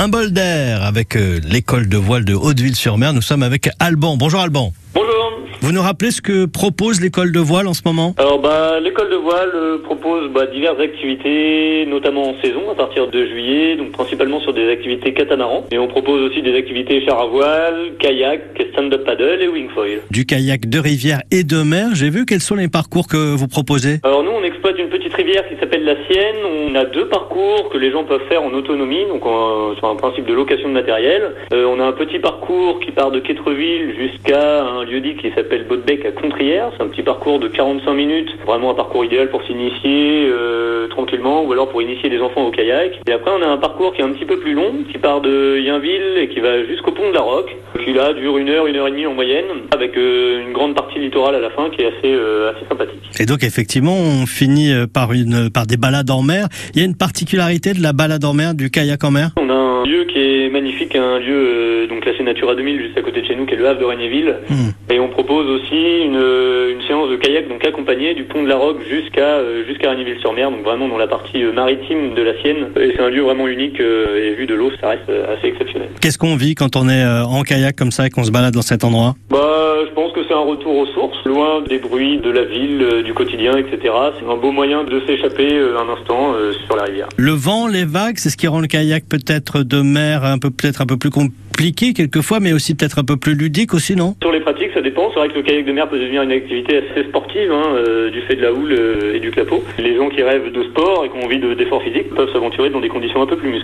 Un bol d'air avec euh, l'école de voile de Hauteville-sur-Mer. Nous sommes avec Alban. Bonjour Alban. Bonjour. Vous nous rappelez ce que propose l'école de voile en ce moment? Alors bah l'école de voile euh, propose bah, diverses activités, notamment en saison à partir de juillet, donc principalement sur des activités catamaran. Et on propose aussi des activités char à voile, kayak, stand-up paddle et wing foil. Du kayak de rivière et de mer. J'ai vu quels sont les parcours que vous proposez. Alors nous on exploite une petite rivière qui s'appelle la Sienne. On a deux parcours que les gens peuvent faire en autonomie, donc sur un principe de location de matériel. Euh, on a un petit parcours qui part de Quétreville jusqu'à un lieu-dit qui s'appelle Botbec à Contrière. C'est un petit parcours de 45 minutes, vraiment un parcours idéal pour s'initier euh, tranquillement ou alors pour initier des enfants au kayak. Et après on a un parcours qui est un petit peu plus long, qui part de Yinville et qui va jusqu'au pont de la Roque, qui là dure une heure, une heure et demie en moyenne, avec euh, une grande partie littorale à la fin qui est assez, assez sympathique. Et donc effectivement, on finit euh, par une par des balades en mer. Il y a une particularité de la balade en mer, du kayak en mer? On a un lieu qui est magnifique, un lieu euh, donc classé Natura 2000 juste à côté de chez nous, qui est le Havre de Regnéville. Hmm. Et on propose aussi une, de kayak donc accompagnée du pont de la Roque jusqu'à euh, jusqu'à Regnéville-sur-Mer, donc vraiment dans la partie euh, maritime de la Sienne. Et c'est un lieu vraiment unique euh, et vu de l'eau, ça reste assez exceptionnel. Qu'est-ce qu'on vit quand on est en kayak comme ça et qu'on se balade dans cet endroit? Bah, je pense que c'est un retour aux sources, loin des bruits de la ville, du quotidien, etc. C'est un beau moyen de s'échapper un instant sur la rivière. Le vent, les vagues, c'est ce qui rend le kayak peut-être de mer un peu peut-être un peu plus compliqué quelquefois, mais aussi peut-être un peu plus ludique aussi, non? Sur les pratiques, ça dépend. C'est vrai que le kayak de mer peut devenir une activité assez sportive, hein, euh, du fait de la houle euh, et du clapot. Les gens qui rêvent de sport et qui ont envie de- d'efforts physiques peuvent s'aventurer dans des conditions un peu plus musclées.